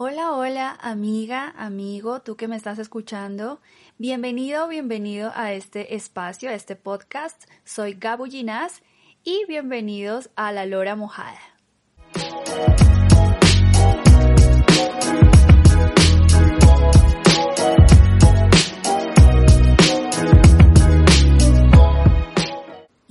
Hola, hola, amiga, amigo, tú que me estás escuchando. Bienvenido, bienvenido a este espacio, a este podcast. Soy Gabu Ginás y bienvenidos a La Lora Mojada.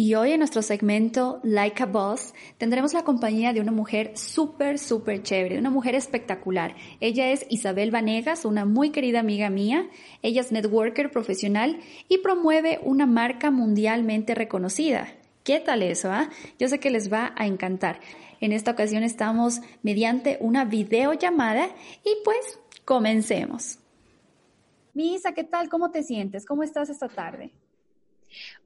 Y hoy en nuestro segmento Like a Boss tendremos la compañía de una mujer súper, súper chévere, una mujer espectacular. Ella es Isabel Vanegas, una muy querida amiga mía. Ella es networker profesional y promueve una marca mundialmente reconocida. ¿Qué tal eso? Ah? Yo sé que les va a encantar. En esta ocasión estamos mediante una videollamada y pues comencemos. Misa, ¿qué tal? ¿Cómo te sientes? ¿Cómo estás esta tarde?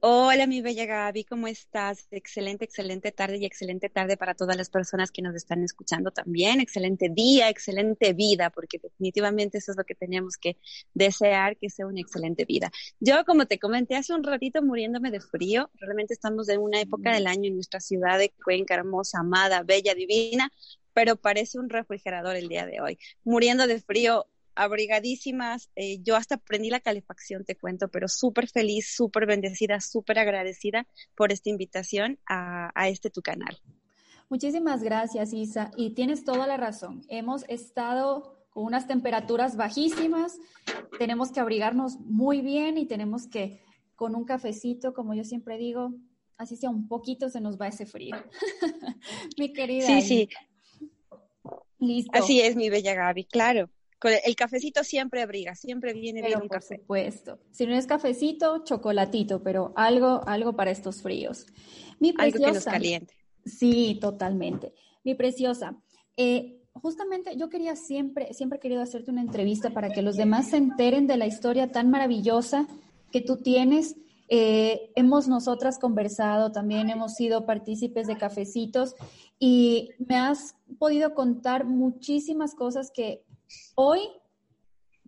Hola, mi bella Gaby, ¿cómo estás? Excelente, excelente tarde y excelente tarde para todas las personas que nos están escuchando también. Excelente día, excelente vida, porque definitivamente eso es lo que tenemos que desear, que sea una excelente vida. Yo, como te comenté hace un ratito, muriéndome de frío, realmente estamos en una época del año en nuestra ciudad de Cuenca, hermosa, amada, bella, divina, pero parece un refrigerador el día de hoy. Muriendo de frío, abrigadísimas. Eh, yo hasta prendí la calefacción, te cuento, pero súper feliz, súper bendecida, súper agradecida por esta invitación a, a este tu canal. Muchísimas gracias, Isa. Y tienes toda la razón. Hemos estado con unas temperaturas bajísimas, tenemos que abrigarnos muy bien y tenemos que, con un cafecito, como yo siempre digo, así sea un poquito, se nos va ese frío. mi querida. Sí, sí. Listo. Así es, mi bella Gaby, claro el cafecito siempre abriga, siempre viene bien un por supuesto. Si no es cafecito, chocolatito, pero algo, algo para estos fríos. Mi preciosa. Algo que nos caliente. Sí, totalmente. Mi preciosa, eh, justamente yo quería siempre, siempre he querido hacerte una entrevista para que los demás se enteren de la historia tan maravillosa que tú tienes. Eh, hemos nosotras conversado, también hemos sido partícipes de cafecitos y me has podido contar muchísimas cosas que Hoy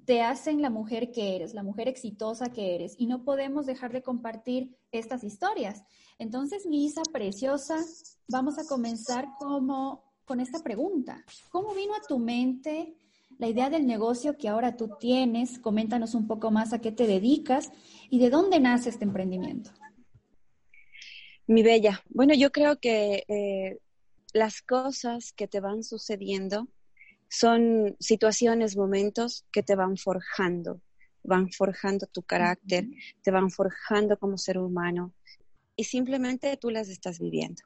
te hacen la mujer que eres, la mujer exitosa que eres, y no podemos dejar de compartir estas historias. Entonces, mi Isa preciosa, vamos a comenzar como, con esta pregunta. ¿Cómo vino a tu mente la idea del negocio que ahora tú tienes? Coméntanos un poco más a qué te dedicas y de dónde nace este emprendimiento. Mi bella, bueno, yo creo que eh, las cosas que te van sucediendo son situaciones, momentos que te van forjando, van forjando tu carácter, te van forjando como ser humano y simplemente tú las estás viviendo.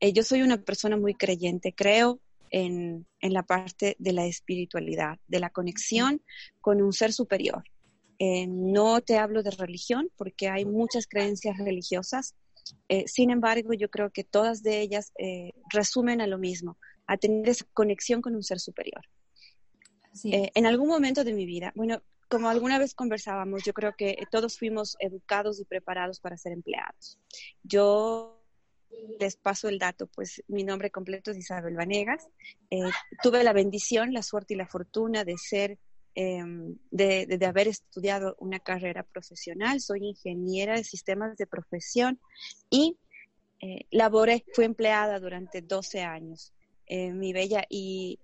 Eh, yo soy una persona muy creyente, creo en, la parte de la espiritualidad, de la conexión con un ser superior. Eh, no te hablo de religión porque hay muchas creencias religiosas, eh, sin embargo yo creo que todas de ellas resumen a lo mismo, a tener esa conexión con un ser superior. Eh, en algún momento de mi vida, bueno, como alguna vez conversábamos, yo creo que todos fuimos educados y preparados para ser empleados. Yo les paso el dato, pues mi nombre completo es Isabel Vanegas. Eh, tuve la bendición, la suerte y la fortuna de ser, em, de, de, haber estudiado una carrera profesional. Soy ingeniera de sistemas de profesión y eh, laboré, fui empleada durante 12 años eh, mi bella, y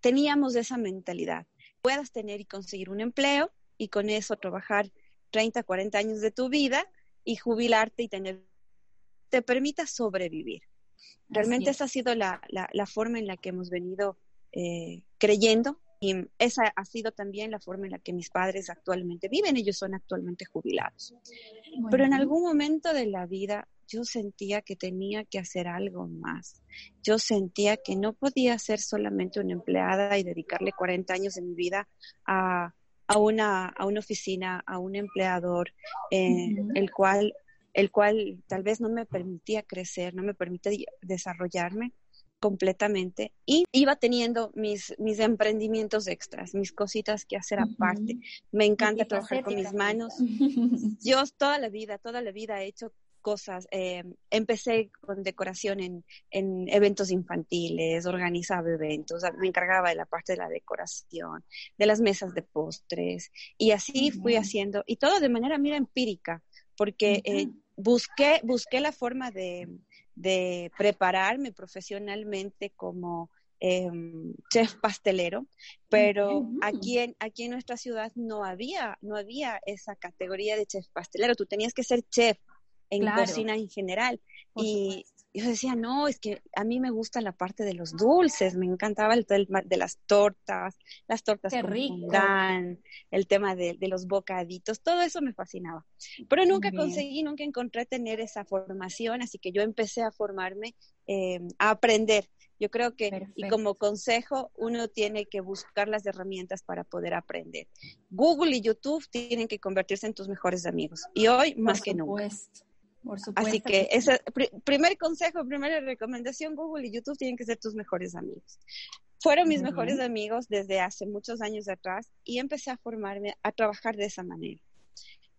teníamos esa mentalidad. Puedas tener y conseguir un empleo y con eso trabajar 30, 40 años de tu vida y jubilarte y tener, te permita sobrevivir. Realmente esa ha sido la, la, forma en la que hemos venido eh, creyendo y esa ha sido también la forma en la que mis padres actualmente viven. Ellos son actualmente jubilados. Pero en algún momento de la vida yo sentía que tenía que hacer algo más. Yo sentía que no podía ser solamente una empleada y dedicarle 40 años de mi vida a, una, a una oficina, a un empleador, eh, el, cual, el cual tal vez no me permitía crecer, no me permitía desarrollarme completamente y iba teniendo mis, mis emprendimientos extras, mis cositas que hacer aparte. Me encanta trabajar con mis manos. Yo toda la vida, toda la vida he hecho cosas. Eh, empecé con decoración en, en, eventos infantiles, organizaba eventos, me encargaba de la parte de la decoración, de las mesas de postres, y así fui haciendo, y todo de manera, mira, empírica, porque eh, busqué, busqué la forma de, de prepararme profesionalmente como em, chef pastelero, pero aquí en, aquí en nuestra ciudad no había, no había esa categoría de chef pastelero, tú tenías que ser chef en cocina en general. y yo decía, no, es que a mí me gusta la parte de los dulces, me encantaba el tema de las tortas, las tortas Qué rico. el tema de, los bocaditos, todo eso me fascinaba. Pero nunca conseguí, nunca encontré tener esa formación, así que yo empecé a formarme, eh, a aprender. Yo creo que, y como consejo, uno tiene que buscar las herramientas para poder aprender. Google y YouTube tienen que convertirse en tus mejores amigos. Y hoy, más que nunca. Así que ese primer consejo, primera recomendación, Google y YouTube tienen que ser tus mejores amigos. Fueron mis mejores amigos desde hace muchos años atrás y empecé a formarme, a trabajar de esa manera.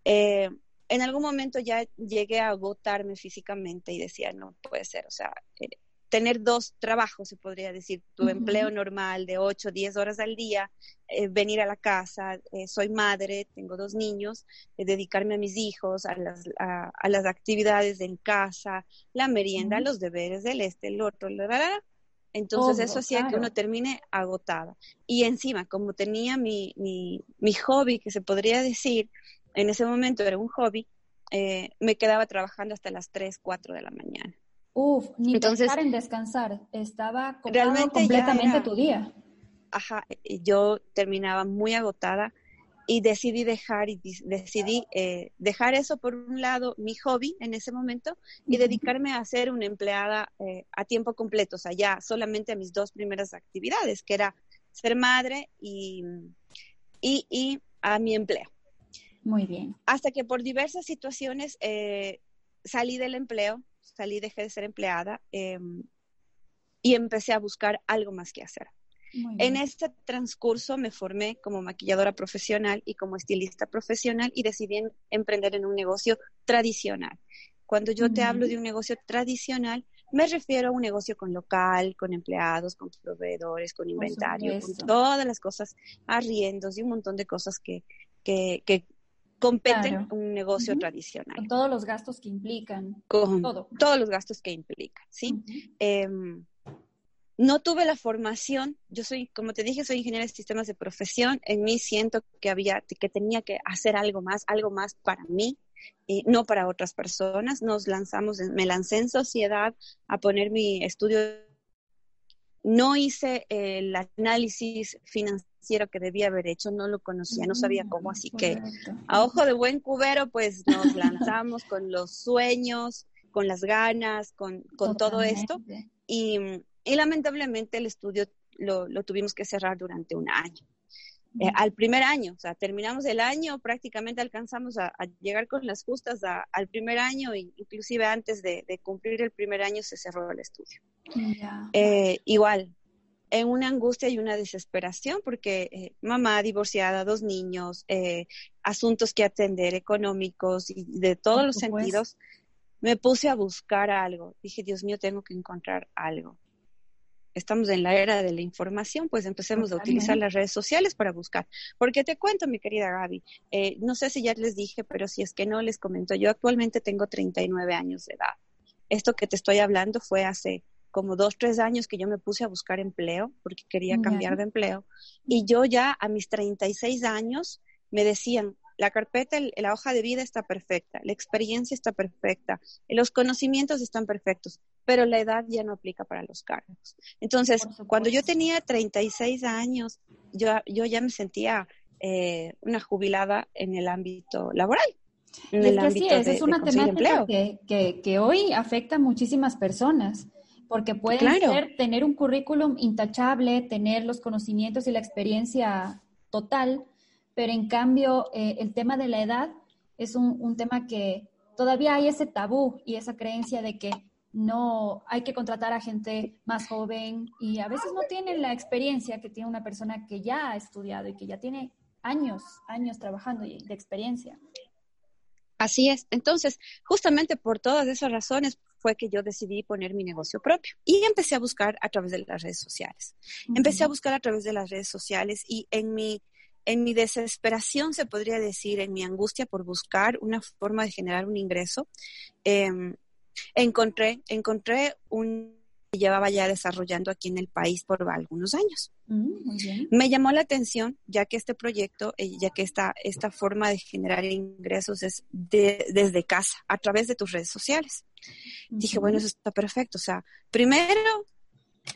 Eh, en algún momento ya llegué a agotarme físicamente y decía, no puede ser, o sea, eh, tener dos trabajos, se podría decir, tu empleo normal de 8, 10 horas al día, eh, venir a la casa, eh, soy madre, tengo dos niños, eh, dedicarme a mis hijos, a las, a, las actividades en casa, la merienda, los deberes del este, el otro, la, la, Entonces eso hacía que uno termine agotada. Y encima, como tenía mi, mi, mi, hobby, que se podría decir, en ese momento era un hobby, me quedaba trabajando hasta las 3, 4 de la mañana. Uf, ni Entonces, pensar en descansar, estaba realmente completamente tu día. Ajá, yo terminaba muy agotada y decidí dejar y decidí eh, dejar eso por un lado mi hobby en ese momento y dedicarme a ser una empleada eh, a tiempo completo, o sea, ya solamente a mis dos primeras actividades, que era ser madre y, y, y a mi empleo. Muy bien. Hasta que por diversas situaciones eh, salí del empleo salí, dejé de ser empleada em, y empecé a buscar algo más que hacer. En este transcurso me formé como maquilladora profesional y como estilista profesional y decidí emprender en un negocio tradicional. Cuando yo te hablo de un negocio tradicional, me refiero a un negocio con local, con empleados, con proveedores, con inventario, con todas las cosas, arriendos y un montón de cosas que, que, que competen un negocio tradicional. Con todos los gastos que implican. Con todos los gastos que implican, ¿sí? Em, no tuve la formación, yo soy, como te dije, soy ingeniera de sistemas de profesión, en mí siento que había, que tenía que hacer algo más, algo más para mí, y no para otras personas. Nos lanzamos, me lancé en sociedad a poner mi estudio. No hice el análisis financiero que debía haber hecho, no lo conocía, no sabía cómo, así que a ojo de buen cubero, pues nos lanzamos con los sueños, con las ganas, con, con todo esto. Y, y, lamentablemente el estudio lo, lo, tuvimos que cerrar durante un año. Eh, al primer año, o sea, terminamos el año, prácticamente alcanzamos a, llegar con las justas al primer año, e inclusive antes de, de, cumplir el primer año se cerró el estudio. Eh, igual, en una angustia y una desesperación porque eh, mamá divorciada, dos niños, eh, asuntos que atender económicos y de todos los sentidos, me puse a buscar algo. Dije, Dios mío, tengo que encontrar algo. Estamos en la era de la información, pues empecemos a utilizar las redes sociales para buscar. Porque te cuento, mi querida Gaby, eh, no sé si ya les dije, pero si es que no les comento, yo actualmente tengo 39 años de edad. Esto que te estoy hablando fue hace como dos, tres años que yo me puse a buscar empleo porque quería cambiar de empleo. Y yo ya a mis 36 años me decían, la carpeta, la hoja de vida está perfecta, la experiencia está perfecta, los conocimientos están perfectos, pero la edad ya no aplica para los cargos. Entonces, cuando yo tenía 36 años, yo, yo ya me sentía eh, una jubilada en el ámbito laboral. En el ámbito es, es una temática que, que, que, hoy afecta a muchísimas personas porque puede ser tener un currículum intachable, tener los conocimientos y la experiencia total, pero en cambio eh, el tema de la edad es un, tema que todavía hay ese tabú y esa creencia de que no hay que contratar a gente más joven y a veces no tienen la experiencia que tiene una persona que ya ha estudiado y que ya tiene años, años trabajando de experiencia. Así es. Entonces, justamente por todas esas razones fue que yo decidí poner mi negocio propio y empecé a buscar a través de las redes sociales. Empecé a buscar a través de las redes sociales y en mi, en mi desesperación, se podría decir, en mi angustia por buscar una forma de generar un ingreso, em, encontré, encontré un llevaba ya desarrollando aquí en el país por algunos años. Mm, Me llamó la atención, ya que este proyecto, eh, ya que esta, esta forma de generar ingresos es desde casa, a través de tus redes sociales. Dije, bueno, eso está perfecto. O sea, primero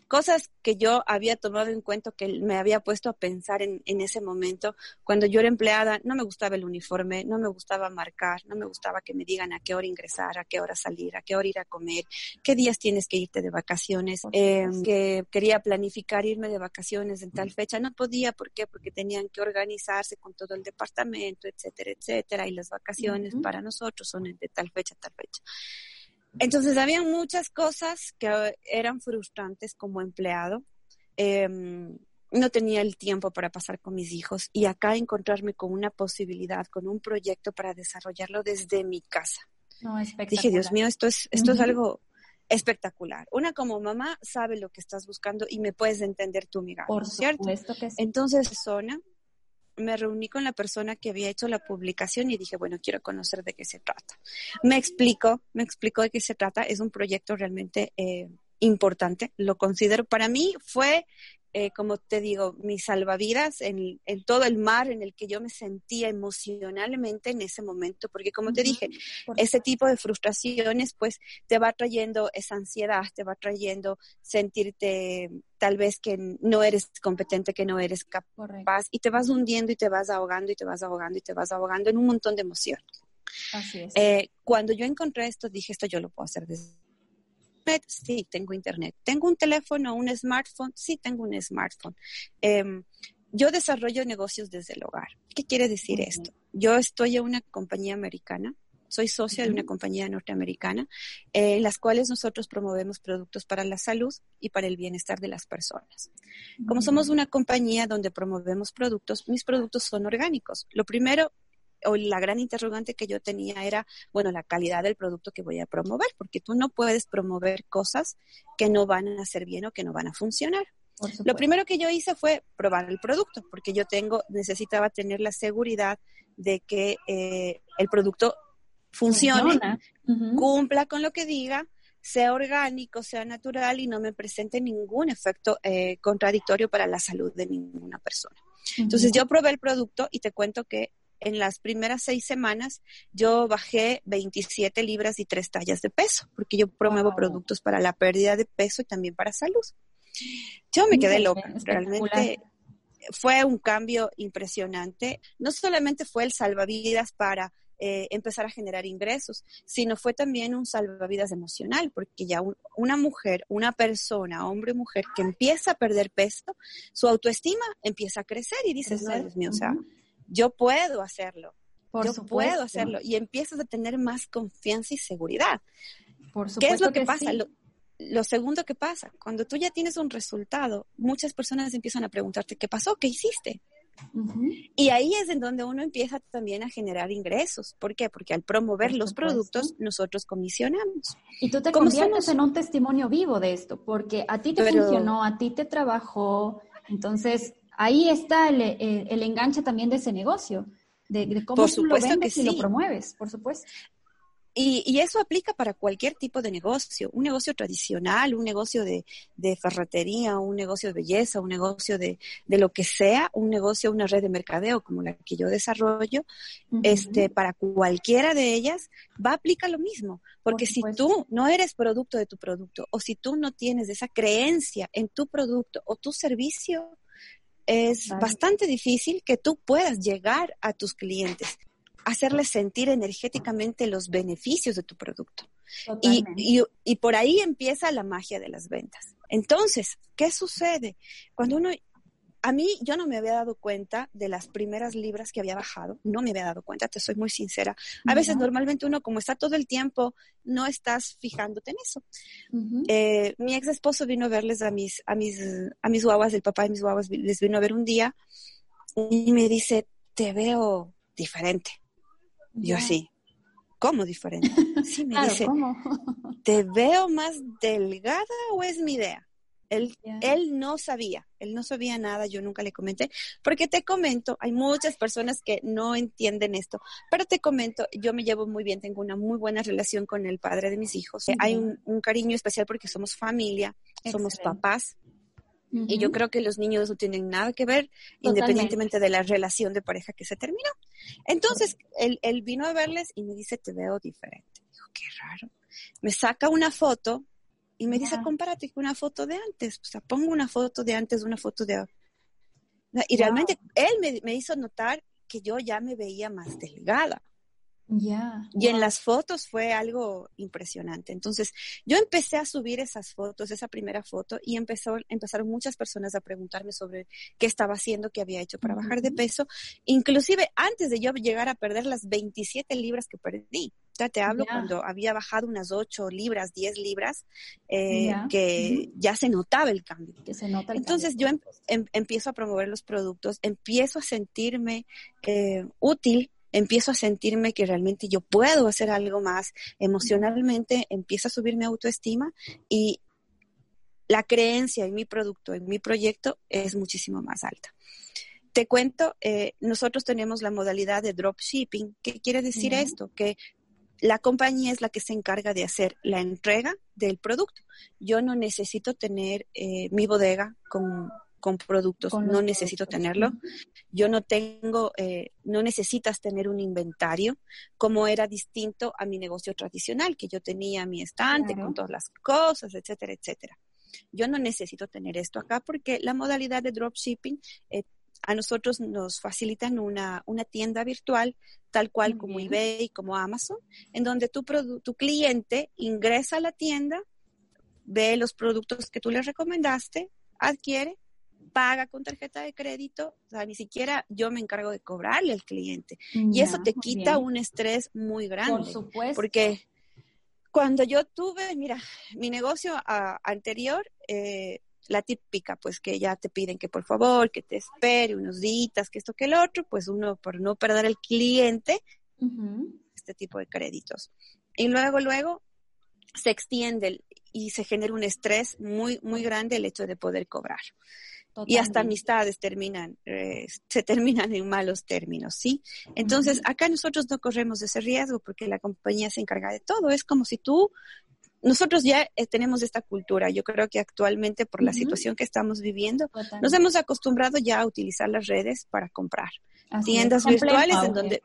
cosas que yo había tomado en cuenta, que me había puesto a pensar en, en, ese momento. Cuando yo era empleada, no me gustaba el uniforme, no me gustaba marcar, no me gustaba que me digan a qué hora ingresar, a qué hora salir, a qué hora ir a comer, qué días tienes que irte de vacaciones, eh, que quería planificar irme de vacaciones en tal fecha. No podía, ¿por qué? Porque tenían que organizarse con todo el departamento, etcétera, etcétera, y las vacaciones para nosotros son de tal fecha, tal fecha. Entonces, había muchas cosas que eran frustrantes como empleado. Em, no tenía el tiempo para pasar con mis hijos y acá encontrarme con una posibilidad, con un proyecto para desarrollarlo desde mi casa. No, Dije, Dios mío, esto es, esto es algo espectacular. Una como mamá sabe lo que estás buscando y me puedes entender tú, mi Por ¿cierto? Que sí. Entonces, Zona, me reuní con la persona que había hecho la publicación y dije, bueno, quiero conocer de qué se trata. Me explicó, me explicó de qué se trata. Es un proyecto realmente eh, importante, lo considero. Para mí fue eh, como te digo, mis salvavidas en, todo el mar en el que yo me sentía emocionalmente en ese momento, porque como te dije, ese tipo de frustraciones pues te va trayendo esa ansiedad, te va trayendo sentirte tal vez que no eres competente, que no eres capaz, y te vas hundiendo y te vas ahogando y te vas ahogando y te vas ahogando en un montón de emociones. Así es. Eh, cuando yo encontré esto, dije, esto yo lo puedo hacer desde Sí, tengo internet. ¿Tengo un teléfono, un smartphone? Sí, tengo un smartphone. Em, yo desarrollo negocios desde el hogar. ¿Qué quiere decir esto? Yo estoy en una compañía americana, soy socia de una compañía norteamericana, eh, en las cuales nosotros promovemos productos para la salud y para el bienestar de las personas. Como somos una compañía donde promovemos productos, mis productos son orgánicos. Lo primero o la gran interrogante que yo tenía era, bueno, la calidad del producto que voy a promover, porque tú no puedes promover cosas que no van a ser bien o que no van a funcionar. Lo primero que yo hice fue probar el producto, porque yo tengo, necesitaba tener la seguridad de que eh, el producto funcione, cumpla con lo que diga, sea orgánico, sea natural y no me presente ningún efecto eh, contradictorio para la salud de ninguna persona. Entonces yo probé el producto y te cuento que en las primeras seis semanas yo bajé 27 libras y tres tallas de peso, porque yo promuevo productos para la pérdida de peso y también para salud. Yo me quedé loca, realmente fue un cambio impresionante. No solamente fue el salvavidas para eh, empezar a generar ingresos, sino fue también un salvavidas emocional, porque ya una mujer, una persona, hombre o mujer, que empieza a perder peso, su autoestima empieza a crecer y dices, no, Dios mío, o sea, yo puedo hacerlo. yo puedo hacerlo. Y empiezas a tener más confianza y seguridad. Por ¿Qué es lo que, pasa? Lo, segundo que pasa, cuando tú ya tienes un resultado, muchas personas empiezan a preguntarte, ¿qué pasó? ¿Qué hiciste? Y ahí es en donde uno empieza también a generar ingresos. ¿Por qué? Porque al promover los productos, nosotros comisionamos. Y tú te conviertes en un testimonio vivo de esto, porque a ti te funcionó, a ti te trabajó, entonces ahí está el, el, enganche también de ese negocio, de, cómo tú lo vendes y lo promueves, por supuesto. Y, y, eso aplica para cualquier tipo de negocio, un negocio tradicional, un negocio de, de ferretería, un negocio de belleza, un negocio de, de, lo que sea, un negocio, una red de mercadeo como la que yo desarrollo, este, para cualquiera de ellas va a aplicar lo mismo, porque si tú no eres producto de tu producto o si tú no tienes esa creencia en tu producto o tu servicio, es bastante difícil que tú puedas llegar a tus clientes, hacerles sentir energéticamente los beneficios de tu producto. Y, y, y, por ahí empieza la magia de las ventas. Entonces, ¿qué sucede? Cuando uno a mí yo no me había dado cuenta de las primeras libras que había bajado, no me había dado cuenta, te soy muy sincera. A veces normalmente uno como está todo el tiempo, no estás fijándote en eso. Eh, mi ex esposo vino a verles a mis, a mis, a mis guaguas, el papá de mis guaguas les vino a ver un día y me dice, te veo diferente. Yo así, ¿cómo diferente? Sí, me dice, ¿te veo más delgada o es mi idea? Él, él no sabía, él no sabía nada, yo nunca le comenté, porque te comento, hay muchas personas que no entienden esto, pero te comento, yo me llevo muy bien, tengo una muy buena relación con el padre de mis hijos, hay un, cariño especial porque somos familia, somos papás, y yo creo que los niños no tienen nada que ver, independientemente de la relación de pareja que se terminó. Entonces, él, él, vino a verles y me dice, te veo diferente. Dijo, qué raro. Me saca una foto y me dice, compárate con una foto de antes. O sea, pongo una foto de antes, una foto de ahora. Y realmente él me, me, hizo notar que yo ya me veía más delgada. Y en las fotos fue algo impresionante. Entonces, yo empecé a subir esas fotos, esa primera foto, y empezó, empezaron muchas personas a preguntarme sobre qué estaba haciendo, qué había hecho para bajar de peso, inclusive antes de yo llegar a perder las 27 libras que perdí. Te hablo cuando había bajado unas 8 libras, 10 libras, eh, que ya se notaba el cambio. Entonces yo em, em, empiezo a promover los productos, empiezo a sentirme eh, útil empiezo a sentirme que realmente yo puedo hacer algo más emocionalmente, empieza a subir mi autoestima y la creencia en mi producto, en mi proyecto es muchísimo más alta. Te cuento, eh, nosotros tenemos la modalidad de dropshipping. ¿Qué quiere decir esto? Que la compañía es la que se encarga de hacer la entrega del producto. Yo no necesito tener eh, mi bodega con con productos, no necesito tenerlo. Yo no tengo, eh, no necesitas tener un inventario como era distinto a mi negocio tradicional, que yo tenía mi estante con todas las cosas, etcétera, etcétera. Yo no necesito tener esto acá porque la modalidad de dropshipping eh, a nosotros nos facilitan una, una tienda virtual, tal cual como eBay, como Amazon, en donde tu, tu cliente ingresa a la tienda, ve los productos que tú le recomendaste, adquiere paga con tarjeta de crédito, o sea, ni siquiera yo me encargo de cobrarle al cliente. y eso te quita un estrés muy grande. Por supuesto. Porque cuando yo tuve, mira, mi negocio anterior, eh, la típica, pues que ya te piden que por favor, que te espere unos días, que esto, que el otro, pues uno por no perder el cliente, este tipo de créditos. Y luego, luego se extiende y se genera un estrés muy, muy grande el hecho de poder cobrar. Y hasta amistades terminan, eh, se terminan en malos términos, ¿sí? Entonces, acá nosotros no corremos ese riesgo porque la compañía se encarga de todo. Es como si tú, nosotros ya eh, tenemos esta cultura. Yo creo que actualmente por la situación que estamos viviendo, nos hemos acostumbrado ya a utilizar las redes para comprar. Tiendas virtuales en donde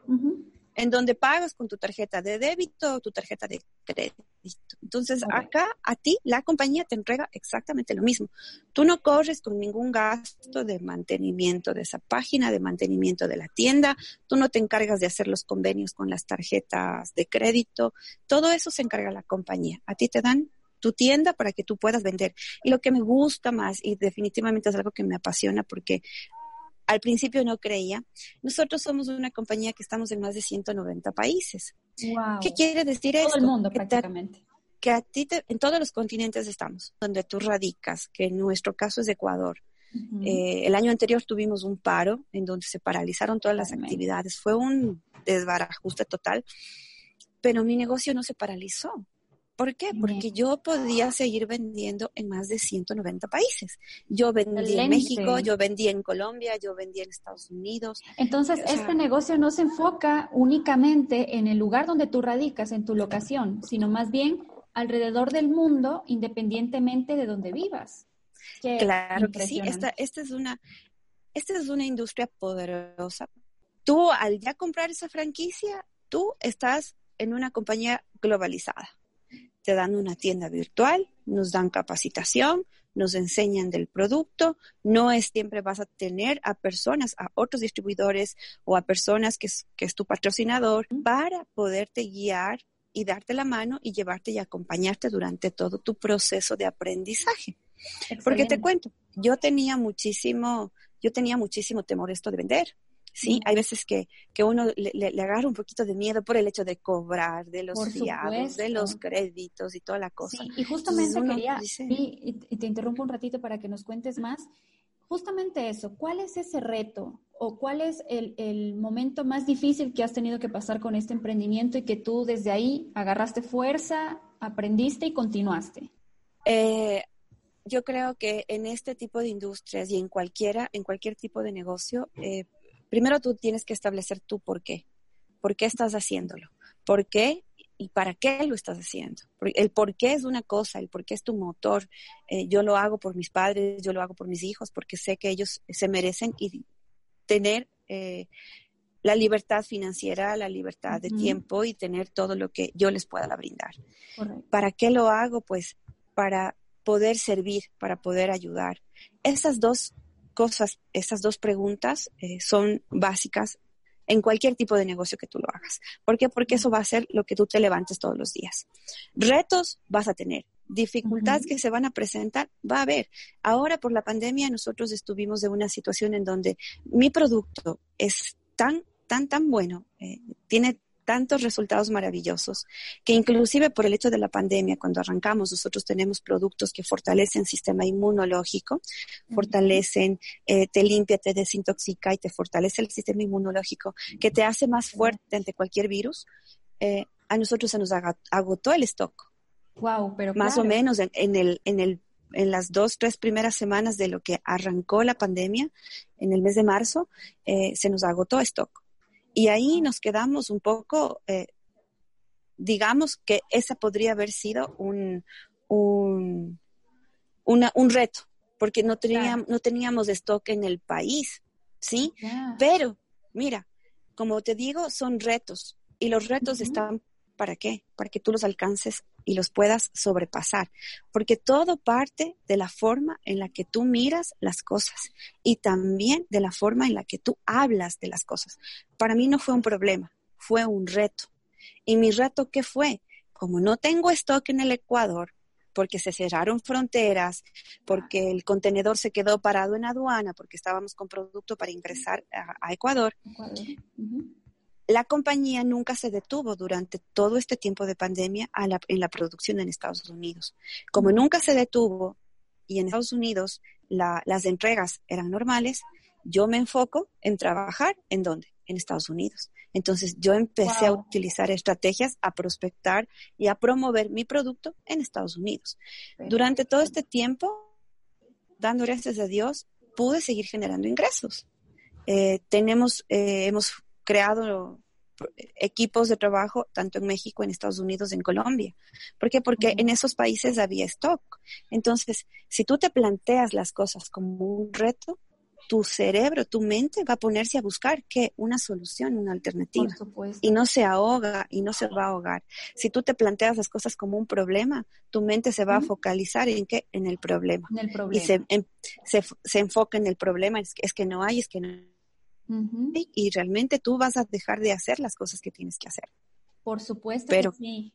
en donde pagas con tu tarjeta de débito o tu tarjeta de crédito. Entonces, acá a ti la compañía te entrega exactamente lo mismo. Tú no corres con ningún gasto de mantenimiento de esa página, de mantenimiento de la tienda, tú no te encargas de hacer los convenios con las tarjetas de crédito, todo eso se encarga la compañía. A ti te dan tu tienda para que tú puedas vender. Y lo que me gusta más, y definitivamente es algo que me apasiona porque al principio no creía. Nosotros somos una compañía que estamos en más de 190 países. ¿Qué quiere decir eso? Todo el mundo prácticamente. que a ti en todos los continentes estamos, donde tú radicas, que en nuestro caso es Ecuador. Eh, el año anterior tuvimos un paro en donde se paralizaron todas las actividades. Fue un desbarajuste total, pero mi negocio no se paralizó. ¿Por qué? Porque yo podía seguir vendiendo en más de 190 países. Yo vendí en México, yo vendí en Colombia, yo vendí en Estados Unidos. Entonces, este negocio no se enfoca únicamente en el lugar donde tú radicas, en tu locación, sino más bien alrededor del mundo, independientemente de donde vivas. claro que sí. Esta, esta, es una, esta es una industria poderosa. Tú, al ya comprar esa franquicia, tú estás en una compañía globalizada te dan una tienda virtual, nos dan capacitación, nos enseñan del producto, no es siempre vas a tener a personas, a otros distribuidores o a personas que es, que es tu patrocinador para poderte guiar y darte la mano y llevarte y acompañarte durante todo tu proceso de aprendizaje. Porque te cuento, yo tenía muchísimo, yo tenía muchísimo temor esto de vender. Sí, hay veces que, que uno le, le, agarra un poquito de miedo por el hecho de cobrar, de los fiados, de los créditos y toda la cosa. Sí, y justamente quería, y, te interrumpo un ratito para que nos cuentes más, justamente eso, ¿cuál es ese reto o cuál es el, el, momento más difícil que has tenido que pasar con este emprendimiento y que tú desde ahí agarraste fuerza, aprendiste y continuaste? Eh, yo creo que en este tipo de industrias y en cualquiera, en cualquier tipo de negocio, eh, primero tú tienes que establecer tu por qué. ¿Por qué estás haciéndolo? ¿Por qué y para qué lo estás haciendo? El por qué es una cosa, el por qué es tu motor. Eh, yo lo hago por mis padres, yo lo hago por mis hijos, porque sé que ellos se merecen y tener eh, la libertad financiera, la libertad de tiempo y tener todo lo que yo les pueda brindar. ¿Para qué lo hago? Pues para poder servir, para poder ayudar. Esas dos cosas, esas dos preguntas eh, son básicas en cualquier tipo de negocio que tú lo hagas. ¿Por qué? Porque eso va a ser lo que tú te levantes todos los días. Retos vas a tener, dificultades que se van a presentar, va a haber. Ahora por la pandemia nosotros estuvimos en una situación en donde mi producto es tan, tan, tan bueno, eh, tiene tantos resultados maravillosos que inclusive por el hecho de la pandemia, cuando arrancamos, nosotros tenemos productos que fortalecen el sistema inmunológico, fortalecen, eh, te limpia, te desintoxica y te fortalece el sistema inmunológico, que te hace más fuerte ante cualquier virus. Eh, a nosotros se nos agotó el stock. Wow, pero más o menos en, el, en el en las dos, tres primeras semanas de lo que arrancó la pandemia, en el mes de marzo, eh, se nos agotó stock. Y ahí nos quedamos un poco, eh, digamos que ese podría haber sido un, un, un reto, porque no teníamos, no teníamos stock en el país, ¿sí? Pero, mira, como te digo, son retos y los retos están ¿para qué? Para que tú los alcances y los puedas sobrepasar, porque todo parte de la forma en la que tú miras las cosas y también de la forma en la que tú hablas de las cosas. Para mí no fue un problema, fue un reto. ¿Y mi reto qué fue? Como no tengo stock en el Ecuador, porque se cerraron fronteras, porque el contenedor se quedó parado en aduana, porque estábamos con producto para ingresar a, Ecuador la compañía nunca se detuvo durante todo este tiempo de pandemia en la producción en Estados Unidos. Como nunca se detuvo y en Estados Unidos las entregas eran normales, yo me enfoco en trabajar en dónde? En Estados Unidos. Entonces yo empecé a utilizar estrategias, a prospectar y a promover mi producto en Estados Unidos. Durante todo este tiempo, dando gracias a Dios, pude seguir generando ingresos. Eh, tenemos, eh, hemos creado equipos de trabajo tanto en México, en Estados Unidos, en Colombia. ¿Por qué? Porque en esos países había stock. Entonces, si tú te planteas las cosas como un reto, tu cerebro, tu mente va a ponerse a buscar qué una solución, una alternativa. Y no se ahoga y no se va a ahogar. Si tú te planteas las cosas como un problema, tu mente se va a focalizar en qué, en el problema. Y se, se, enfoca en el problema, es es que no hay, es que no y realmente tú vas a dejar de hacer las cosas que tienes que hacer. Por supuesto Pero, que sí.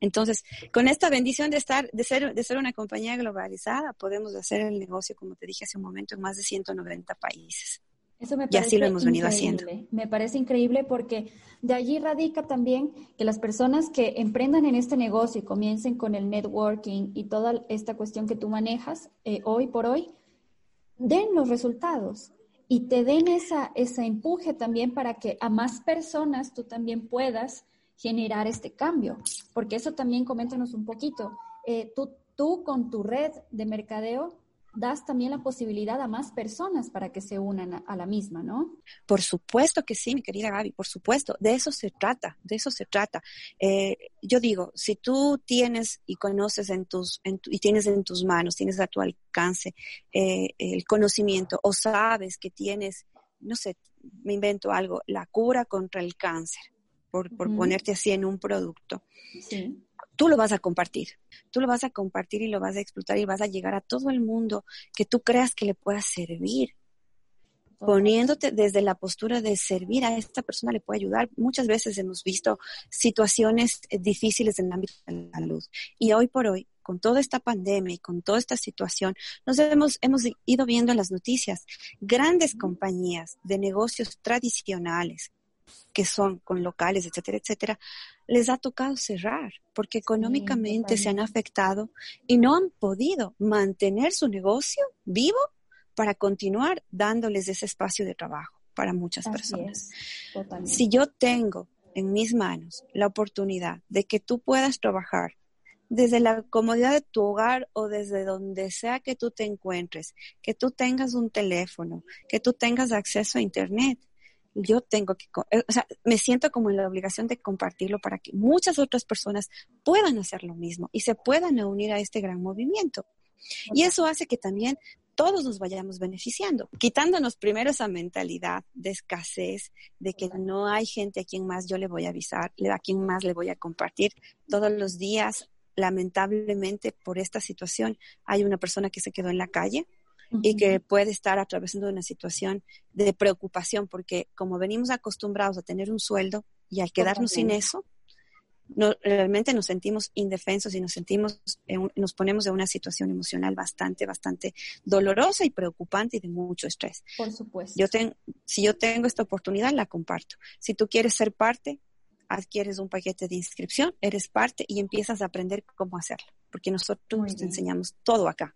Entonces, con esta bendición de estar, de ser, de ser una compañía globalizada, podemos hacer el negocio, como te dije hace un momento, en más de 190 países. Eso me parece y así lo hemos venido haciendo. Me parece increíble porque de allí radica también que las personas que emprendan en este negocio y comiencen con el networking y toda esta cuestión que tú manejas eh, hoy por hoy, den los resultados y te den esa, ese empuje también para que a más personas tú también puedas generar este cambio. Porque eso también coméntanos un poquito. Eh, tú, tú con tu red de mercadeo das también la posibilidad a más personas para que se unan a, la misma, ¿no? Por supuesto que sí, mi querida Gaby, por supuesto, de eso se trata, de eso se trata. Eh, yo digo, si tú tienes y conoces en tus, y tienes en tus manos, tienes a tu alcance eh, el conocimiento o sabes que tienes, no sé, me invento algo, la cura contra el cáncer, por, por ponerte así en un producto. Sí tú lo vas a compartir. Tú lo vas a compartir y lo vas a explotar y vas a llegar a todo el mundo que tú creas que le pueda servir. Poniéndote desde la postura de servir a esta persona le puede ayudar. Muchas veces hemos visto situaciones eh, difíciles en el ámbito de la salud. Y hoy por hoy, con toda esta pandemia y con toda esta situación, nos hemos, hemos ido viendo en las noticias grandes compañías de negocios tradicionales que son con locales, etcétera, etcétera, les ha tocado cerrar porque económicamente se han afectado y no han podido mantener su negocio vivo para continuar dándoles ese espacio de trabajo para muchas personas. Si yo tengo en mis manos la oportunidad de que tú puedas trabajar desde la comodidad de tu hogar o desde donde sea que tú te encuentres, que tú tengas un teléfono, que tú tengas acceso a Internet. Yo tengo que, eh, o sea, me siento como en la obligación de compartirlo para que muchas otras personas puedan hacer lo mismo y se puedan unir a este gran movimiento. Y eso hace que también todos nos vayamos beneficiando, quitándonos primero esa mentalidad de escasez, de que no hay gente a quien más yo le voy a avisar, a quien más le voy a compartir. Todos los días lamentablemente por esta situación hay una persona que se quedó en la calle y que puede estar atravesando una situación de preocupación porque como venimos acostumbrados a tener un sueldo y al quedarnos sin eso, no, realmente nos sentimos indefensos y nos sentimos, nos ponemos en una situación emocional bastante, bastante dolorosa y preocupante y de mucho estrés. Por supuesto. Yo si yo tengo esta oportunidad, la comparto. Si tú quieres ser parte, adquieres un paquete de inscripción, eres parte y empiezas a aprender cómo hacerlo, porque nosotros te enseñamos todo acá.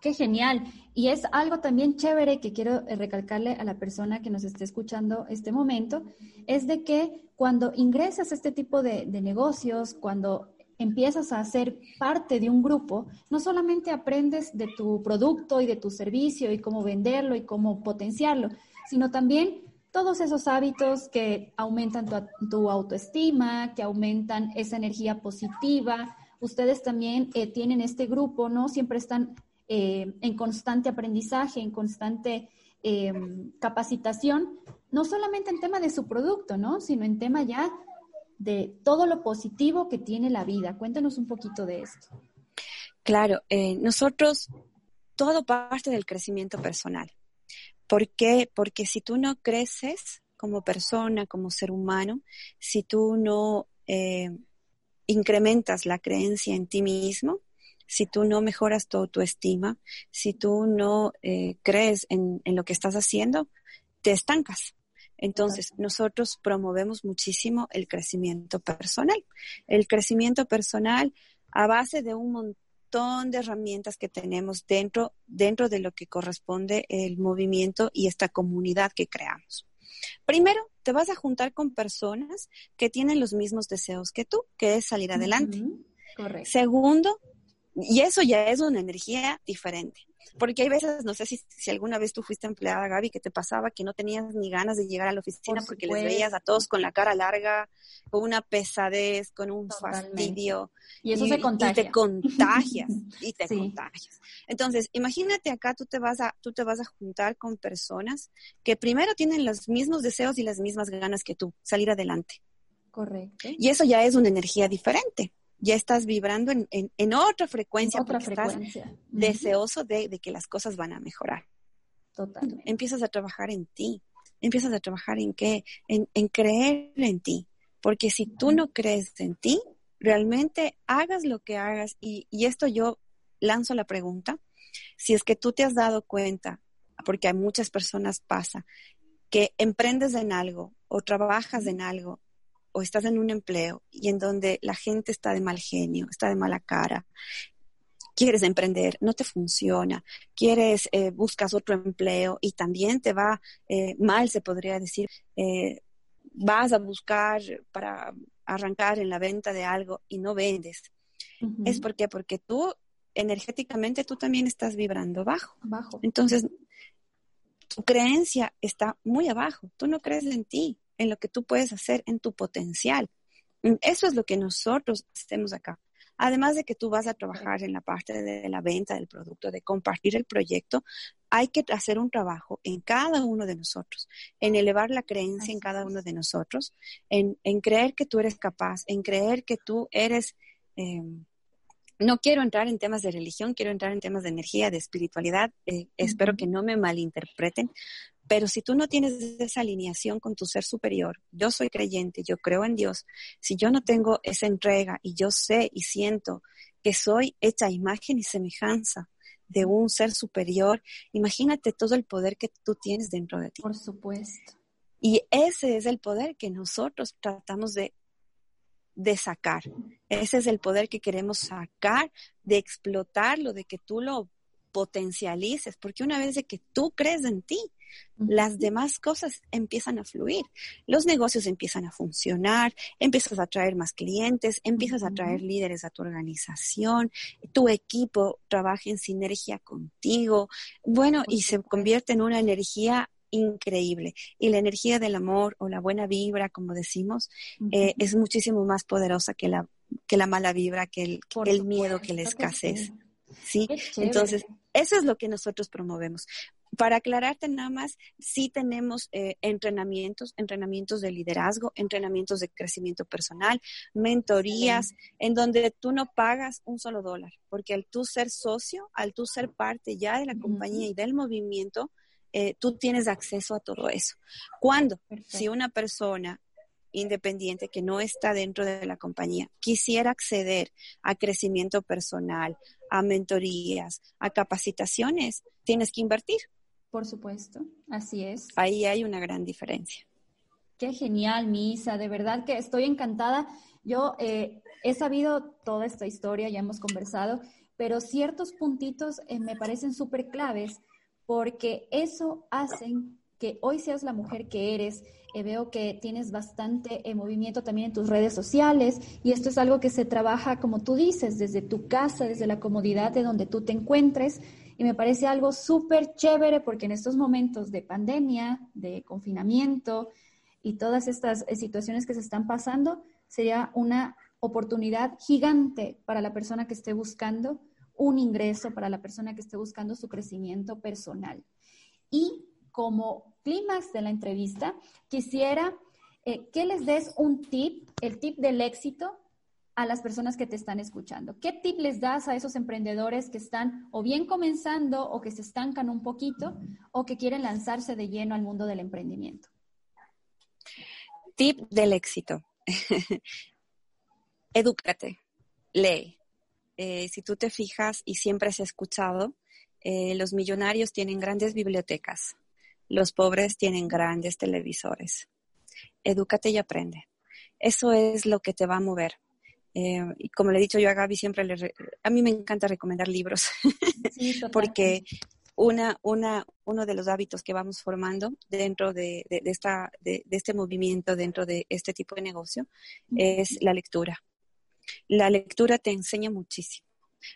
Qué genial. Y es algo también chévere que quiero eh, recalcarle a la persona que nos esté escuchando este momento, es de que cuando ingresas a este tipo de, negocios, cuando empiezas a ser parte de un grupo, no solamente aprendes de tu producto y de tu servicio y cómo venderlo y cómo potenciarlo, sino también todos esos hábitos que aumentan tu, autoestima, que aumentan esa energía positiva. Ustedes también eh, tienen este grupo, ¿no? Siempre están eh, en constante aprendizaje, en constante eh, capacitación, no solamente en tema de su producto, ¿no? Sino en tema ya de todo lo positivo que tiene la vida. Cuéntanos un poquito de esto. Claro, nosotros, todo parte del crecimiento personal. ¿Por qué? Porque si tú no creces como persona, como ser humano, si tú no eh, incrementas la creencia en ti mismo, si tú no mejoras tu autoestima, si tú no eh, crees en, en, lo que estás haciendo, te estancas. Entonces, nosotros promovemos muchísimo el crecimiento personal. El crecimiento personal a base de un montón de herramientas que tenemos dentro, dentro de lo que corresponde el movimiento y esta comunidad que creamos. Primero, te vas a juntar con personas que tienen los mismos deseos que tú, que es salir adelante. Correcto. Segundo, y eso ya es una energía diferente. Porque hay veces, no sé si, si, alguna vez tú fuiste empleada, Gaby, que te pasaba que no tenías ni ganas de llegar a la oficina porque les veías a todos con la cara larga, con una pesadez, con un fastidio. Y eso se contagia. Y te contagias, y te contagias. Entonces, imagínate acá, tú te, vas a, tú te vas a juntar con personas que primero tienen los mismos deseos y las mismas ganas que tú, salir adelante. Correcto. Y eso ya es una energía diferente ya estás vibrando en, en, otra frecuencia otra porque frecuencia. estás deseoso de, de, que las cosas van a mejorar. Totalmente. Empiezas a trabajar en ti, empiezas a trabajar en qué, en, en creer en ti, porque si tú no crees en ti, realmente hagas lo que hagas, y, y esto yo lanzo la pregunta, si es que tú te has dado cuenta, porque a muchas personas pasa, que emprendes en algo o trabajas en algo o estás en un empleo y en donde la gente está de mal genio, está de mala cara, quieres emprender, no te funciona, quieres, eh, buscas otro empleo y también te va eh, mal, se podría decir, eh, vas a buscar para arrancar en la venta de algo y no vendes. Es porque, porque tú energéticamente tú también estás vibrando bajo. Bajo. Entonces, tu creencia está muy abajo, tú no crees en ti, en lo que tú puedes hacer, en tu potencial. Mm, eso es lo que nosotros hacemos acá. Además de que tú vas a trabajar en la parte de la venta del producto, de compartir el proyecto, hay que hacer un trabajo en cada uno de nosotros, en elevar la creencia en cada uno de nosotros, en, en creer que tú eres capaz, en creer que tú eres... Eh, no quiero entrar en temas de religión, quiero entrar en temas de energía, de espiritualidad. Eh, espero que no me malinterpreten, pero si tú no tienes esa alineación con tu ser superior, yo soy creyente, yo creo en Dios, si yo no tengo esa entrega y yo sé y siento que soy hecha imagen y semejanza de un ser superior, imagínate todo el poder que tú tienes dentro de ti. Por supuesto. Y ese es el poder que nosotros tratamos de, de sacar. Ese es el poder que queremos sacar, de explotarlo, de que tú lo potencialices, porque una vez de que tú crees en ti, las demás cosas empiezan a fluir. Los negocios empiezan a funcionar, empiezas a traer más clientes, empiezas a traer líderes a tu organización, tu equipo trabaja en sinergia contigo, bueno, y se convierte en una energía increíble. Y la energía del amor o la buena vibra, como decimos, eh, es muchísimo más poderosa que la, que la mala vibra, que el, el miedo, que la escasez. ¿sí? Entonces, eso es lo que nosotros promovemos. Para aclararte nada más, sí tenemos eh, entrenamientos, entrenamientos de liderazgo, entrenamientos de crecimiento personal, mentorías, en donde tú no pagas un solo dólar, porque al tú ser socio, al tú ser parte ya de la compañía y del movimiento, eh, tú tienes acceso a todo eso. ¿Cuándo? Si una persona independiente que no está dentro de la compañía quisiera acceder a crecimiento personal, a mentorías, a capacitaciones, tienes que invertir. Por supuesto, así es. Ahí hay una gran diferencia. Qué genial, Misa, de verdad que estoy encantada. Yo eh, he sabido toda esta historia, ya hemos conversado, pero ciertos puntitos eh, me parecen súper claves porque eso hacen que hoy seas la mujer que eres. Eh, veo que tienes bastante movimiento también en tus redes sociales y esto es algo que se trabaja, como tú dices, desde tu casa, desde la comodidad de donde tú te encuentres y me parece algo súper chévere porque en estos momentos de pandemia, de confinamiento y todas estas eh, situaciones que se están pasando, sería una oportunidad gigante para la persona que esté buscando un ingreso, para la persona que esté buscando su crecimiento personal. Y como clímax de la entrevista, quisiera eh, que les des un tip, el tip del éxito a las personas que te están escuchando? ¿Qué tip les das a esos emprendedores que están o bien comenzando o que se estancan un poquito o que quieren lanzarse de lleno al mundo del emprendimiento? Tip del éxito. Edúcate, lee. Eh, si tú te fijas y siempre has escuchado, eh, los millonarios tienen grandes bibliotecas, los pobres tienen grandes televisores. Edúcate y aprende. Eso es lo que te va a mover. Eh, y como le he dicho yo a Gaby, siempre le a mí me encanta recomendar libros, porque una, una, uno de los hábitos que vamos formando dentro de, de, esta, de, este movimiento, dentro de este tipo de negocio, es la lectura. La lectura te enseña muchísimo.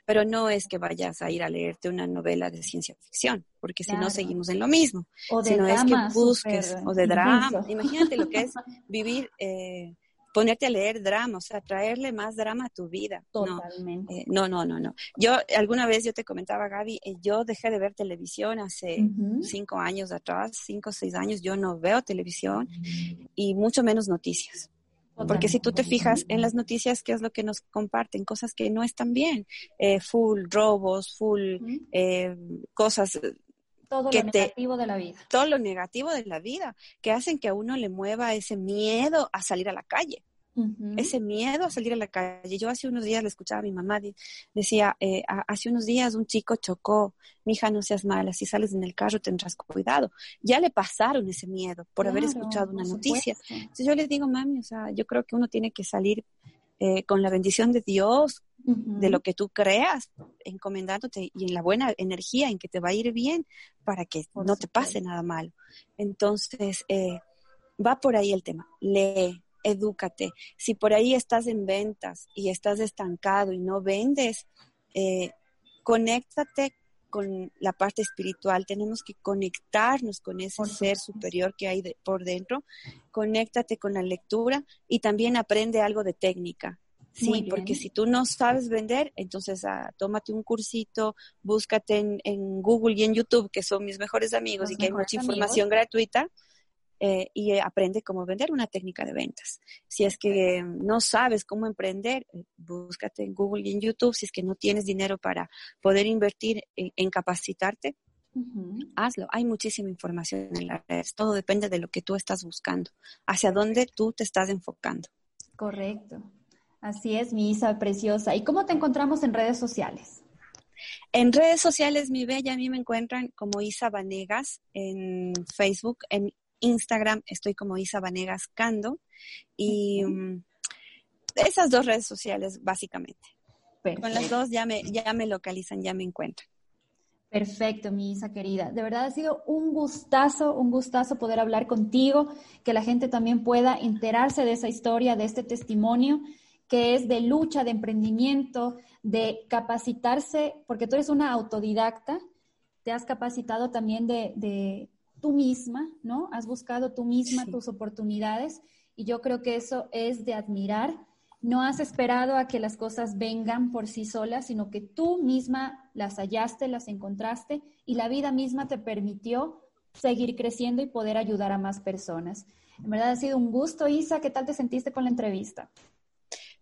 Pero no es que vayas a ir a leerte una novela de ciencia ficción, porque si no seguimos en lo mismo. O de sino drama es que busques, o de drama. Imagínate lo que es vivir eh, ponerte a leer drama, o sea, traerle más drama a tu vida. Totalmente. Eh, no, no, no, no, Yo, alguna vez yo te comentaba, Gaby, eh, yo dejé de ver televisión hace cinco años atrás, cinco o seis años, yo no veo televisión y mucho menos noticias. Porque si tú te fijas en las noticias, ¿qué es lo que nos comparten? Cosas que no están bien. Eh, full robos, full cosas todo lo negativo de la vida. Todo lo negativo de la vida, que hacen que a uno le mueva ese miedo a salir a la calle. Ese miedo a salir a la calle. Yo hace unos días le escuchaba a mi mamá, decía, eh, hace unos días un chico chocó, mi hija no seas mala, si sales en el carro tendrás cuidado. Ya le pasaron ese miedo por haber escuchado una noticia. Entonces yo les digo, mami, o sea, yo creo que uno tiene que salir eh, con la bendición de Dios, de lo que tú creas, encomendándote y en la buena energía en que te va a ir bien para que no te pase nada malo. Entonces, eh, va por ahí el tema. Lee, edúcate. Si por ahí estás en ventas y estás estancado y no vendes, eh, conéctate con la parte espiritual, tenemos que conectarnos con ese ser superior que hay por dentro, conéctate con la lectura y también aprende algo de técnica. Sí, porque si tú no sabes vender, entonces ah, tómate un cursito, búscate en, Google y en YouTube, que son mis mejores amigos y que hay mucha información gratuita, eh, y aprende cómo vender una técnica de ventas. Si es que no sabes cómo emprender, eh, búscate en Google y en YouTube. Si es que no tienes dinero para poder invertir en, capacitarte, hazlo. Hay muchísima información en las redes. Todo depende de lo que tú estás buscando, hacia dónde tú te estás enfocando. Correcto. Así es, mi Isa preciosa. ¿Y cómo te encontramos en redes sociales? En redes sociales, mi bella, a mí me encuentran como Isa Vanegas en Facebook, en Instagram estoy como Isa Vanegas Cando y mm, esas dos redes sociales básicamente. Con las dos ya me, ya me localizan, ya me encuentran. Perfecto, mi Isa querida. De verdad ha sido un gustazo, un gustazo poder hablar contigo, que la gente también pueda enterarse de esa historia, de este testimonio que es de lucha, de emprendimiento, de capacitarse, porque tú eres una autodidacta, te has capacitado también de, tú misma, ¿no? Has buscado tú misma tus oportunidades y yo creo que eso es de admirar no has esperado a que las cosas vengan por sí solas, sino que tú misma las hallaste, las encontraste y la vida misma te permitió seguir creciendo y poder ayudar a más personas. En verdad ha sido un gusto, Isa. ¿Qué tal te sentiste con la entrevista?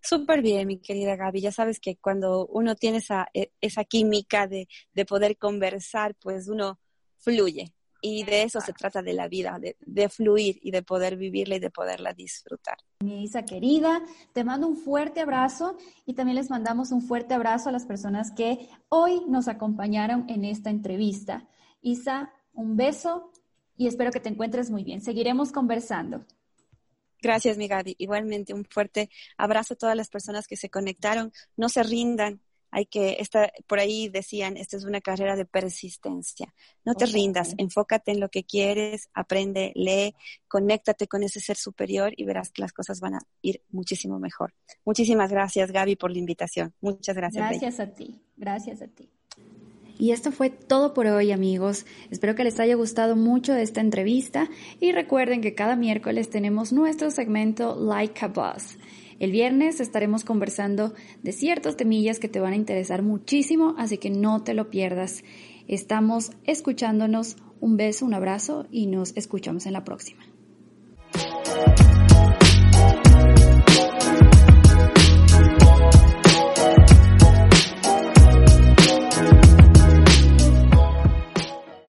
Súper bien, mi querida Gaby. Ya sabes que cuando uno tiene esa, e, esa química de, de poder conversar, pues uno fluye. Y de eso se trata de la vida, de, fluir y de poder vivirla y de poderla disfrutar. Mi Isa querida, te mando un fuerte abrazo y también les mandamos un fuerte abrazo a las personas que hoy nos acompañaron en esta entrevista. Isa, un beso y espero que te encuentres muy bien. Seguiremos conversando. Gracias, mi Gaby. Igualmente, un fuerte abrazo a todas las personas que se conectaron. No se rindan, hay que, esta, por ahí decían, esta es una carrera de persistencia. No te rindas, enfócate en lo que quieres, aprende, lee, conéctate con ese ser superior y verás que las cosas van a ir muchísimo mejor. Muchísimas gracias, Gaby, por la invitación. Muchas gracias. Gracias a ti, gracias a ti. Y esto fue todo por hoy amigos. Espero que les haya gustado mucho esta entrevista y recuerden que cada miércoles tenemos nuestro segmento Like a Boss. El viernes estaremos conversando de ciertas temillas que te van a interesar muchísimo, así que no te lo pierdas. Estamos escuchándonos. Un beso, un abrazo y nos escuchamos en la próxima.